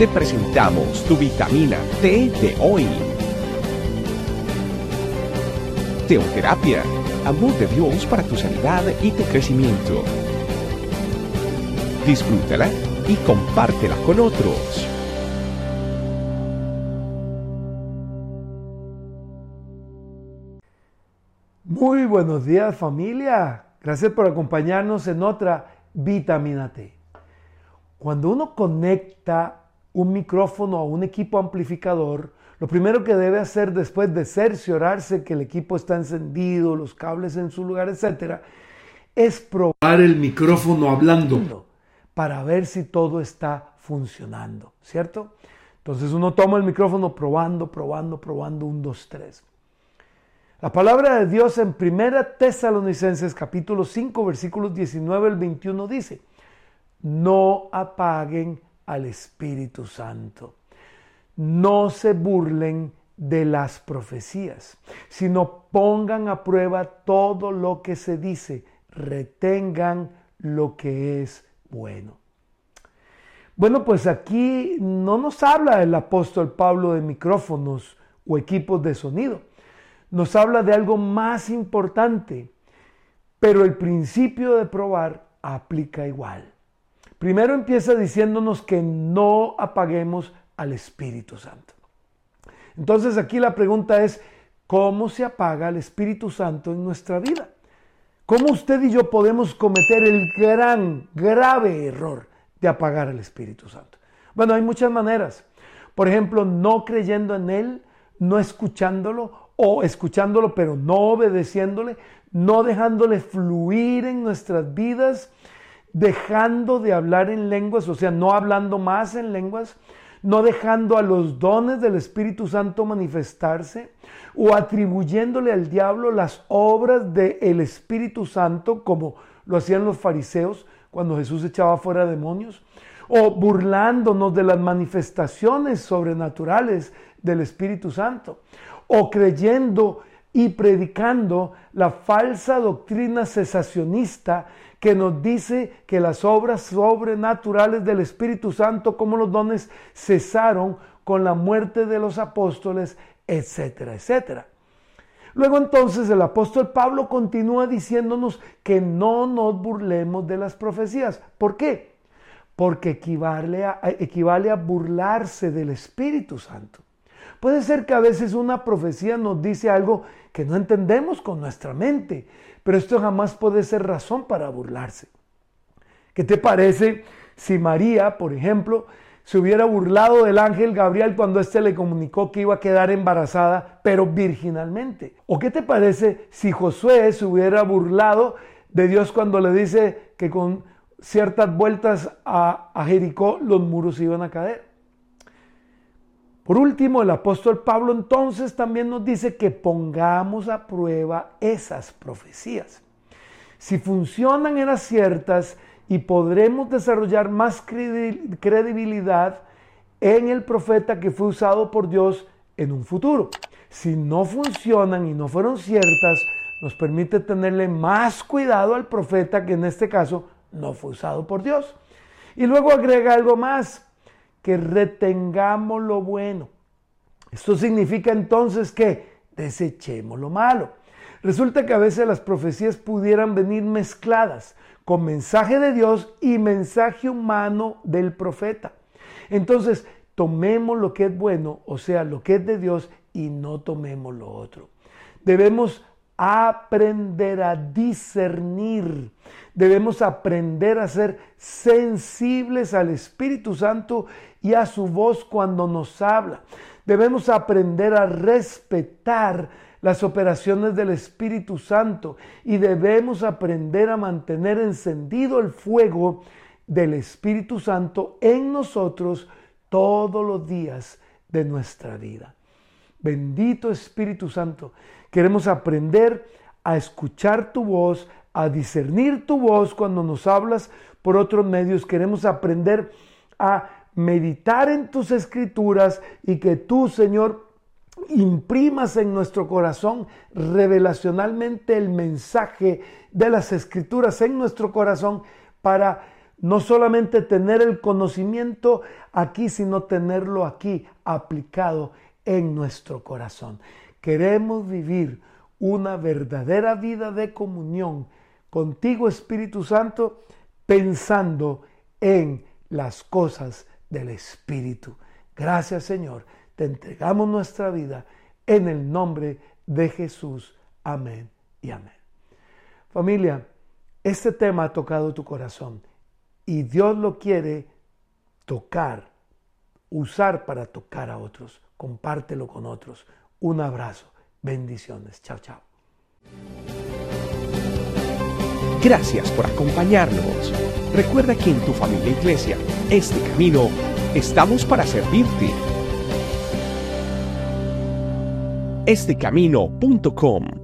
te presentamos tu vitamina T de hoy. Teoterapia, amor de Dios para tu sanidad y tu crecimiento. Disfrútala y compártela con otros. Muy buenos días familia. Gracias por acompañarnos en otra vitamina T. Cuando uno conecta un micrófono a un equipo amplificador, lo primero que debe hacer después de cerciorarse que el equipo está encendido, los cables en su lugar, etc., es probar el micrófono hablando para ver si todo está funcionando, ¿cierto? Entonces uno toma el micrófono probando, probando, probando, un, dos, tres. La palabra de Dios en 1 Tesalonicenses capítulo 5 versículos 19 al 21 dice, no apaguen al Espíritu Santo, no se burlen de las profecías, sino pongan a prueba todo lo que se dice, retengan lo que es bueno. Bueno, pues aquí no nos habla el apóstol Pablo de micrófonos o equipos de sonido nos habla de algo más importante, pero el principio de probar aplica igual. Primero empieza diciéndonos que no apaguemos al Espíritu Santo. Entonces aquí la pregunta es, ¿cómo se apaga el Espíritu Santo en nuestra vida? ¿Cómo usted y yo podemos cometer el gran, grave error de apagar al Espíritu Santo? Bueno, hay muchas maneras. Por ejemplo, no creyendo en Él, no escuchándolo o escuchándolo pero no obedeciéndole, no dejándole fluir en nuestras vidas, dejando de hablar en lenguas, o sea, no hablando más en lenguas, no dejando a los dones del Espíritu Santo manifestarse o atribuyéndole al diablo las obras del Espíritu Santo como lo hacían los fariseos cuando Jesús echaba fuera demonios o burlándonos de las manifestaciones sobrenaturales del Espíritu Santo o creyendo y predicando la falsa doctrina cesacionista que nos dice que las obras sobrenaturales del Espíritu Santo como los dones cesaron con la muerte de los apóstoles, etcétera, etcétera. Luego entonces el apóstol Pablo continúa diciéndonos que no nos burlemos de las profecías. ¿Por qué? Porque equivale a, equivale a burlarse del Espíritu Santo. Puede ser que a veces una profecía nos dice algo que no entendemos con nuestra mente, pero esto jamás puede ser razón para burlarse. ¿Qué te parece si María, por ejemplo, se hubiera burlado del ángel Gabriel cuando éste le comunicó que iba a quedar embarazada, pero virginalmente? ¿O qué te parece si Josué se hubiera burlado de Dios cuando le dice que con ciertas vueltas a, a Jericó los muros iban a caer? Por último, el apóstol Pablo entonces también nos dice que pongamos a prueba esas profecías. Si funcionan, eran ciertas y podremos desarrollar más credibilidad en el profeta que fue usado por Dios en un futuro. Si no funcionan y no fueron ciertas, nos permite tenerle más cuidado al profeta que en este caso no fue usado por Dios. Y luego agrega algo más que retengamos lo bueno. Esto significa entonces que desechemos lo malo. Resulta que a veces las profecías pudieran venir mezcladas con mensaje de Dios y mensaje humano del profeta. Entonces, tomemos lo que es bueno, o sea, lo que es de Dios, y no tomemos lo otro. Debemos aprender a discernir. Debemos aprender a ser sensibles al Espíritu Santo y a su voz cuando nos habla. Debemos aprender a respetar las operaciones del Espíritu Santo y debemos aprender a mantener encendido el fuego del Espíritu Santo en nosotros todos los días de nuestra vida. Bendito Espíritu Santo, queremos aprender a escuchar tu voz, a discernir tu voz cuando nos hablas por otros medios. Queremos aprender a meditar en tus escrituras y que tú, Señor, imprimas en nuestro corazón revelacionalmente el mensaje de las escrituras en nuestro corazón para no solamente tener el conocimiento aquí, sino tenerlo aquí aplicado en nuestro corazón. Queremos vivir una verdadera vida de comunión contigo, Espíritu Santo, pensando en las cosas del Espíritu. Gracias, Señor. Te entregamos nuestra vida en el nombre de Jesús. Amén y amén. Familia, este tema ha tocado tu corazón y Dios lo quiere tocar, usar para tocar a otros. Compártelo con otros. Un abrazo. Bendiciones. Chao, chao. Gracias por acompañarnos. Recuerda que en tu familia iglesia, este camino, estamos para servirte. Estecamino.com